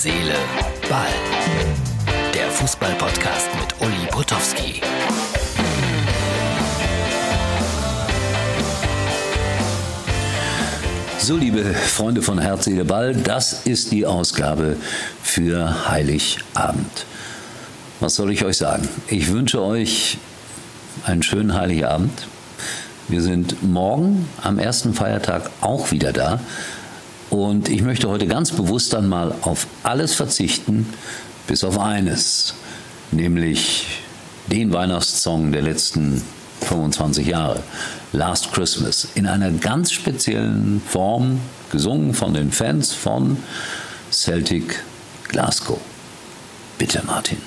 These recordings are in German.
Seele, Ball. Der Fußball-Podcast mit Uli Potowski. So, liebe Freunde von Herz, Seele, Ball, das ist die Ausgabe für Heiligabend. Was soll ich euch sagen? Ich wünsche euch einen schönen Heiligabend. Wir sind morgen am ersten Feiertag auch wieder da. Und ich möchte heute ganz bewusst dann mal auf alles verzichten, bis auf eines, nämlich den Weihnachtssong der letzten 25 Jahre, Last Christmas, in einer ganz speziellen Form, gesungen von den Fans von Celtic Glasgow. Bitte, Martin.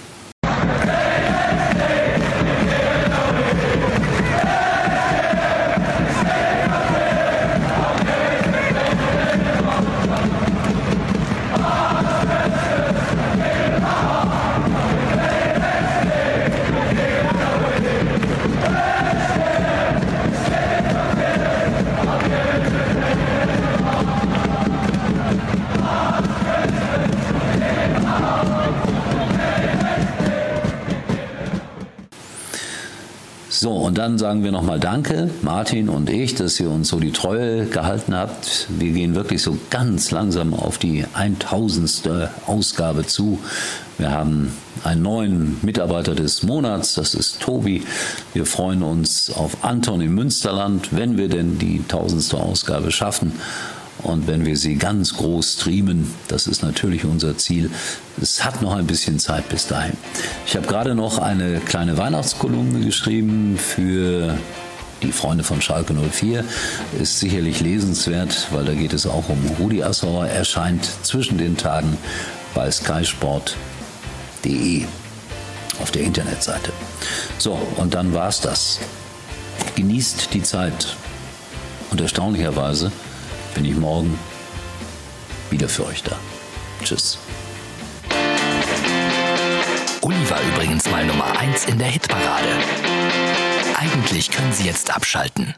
So, und dann sagen wir nochmal Danke, Martin und ich, dass ihr uns so die Treue gehalten habt. Wir gehen wirklich so ganz langsam auf die 1000. Ausgabe zu. Wir haben einen neuen Mitarbeiter des Monats, das ist Tobi. Wir freuen uns auf Anton im Münsterland, wenn wir denn die 1000. Ausgabe schaffen. Und wenn wir sie ganz groß streamen, das ist natürlich unser Ziel. Es hat noch ein bisschen Zeit bis dahin. Ich habe gerade noch eine kleine Weihnachtskolumne geschrieben für die Freunde von Schalke 04. Ist sicherlich lesenswert, weil da geht es auch um Rudi Assauer. Erscheint zwischen den Tagen bei skysport.de auf der Internetseite. So, und dann war's das. Genießt die Zeit. Und erstaunlicherweise bin ich morgen wieder für euch da. Tschüss. Uli war übrigens mal Nummer 1 in der Hitparade. Eigentlich können Sie jetzt abschalten.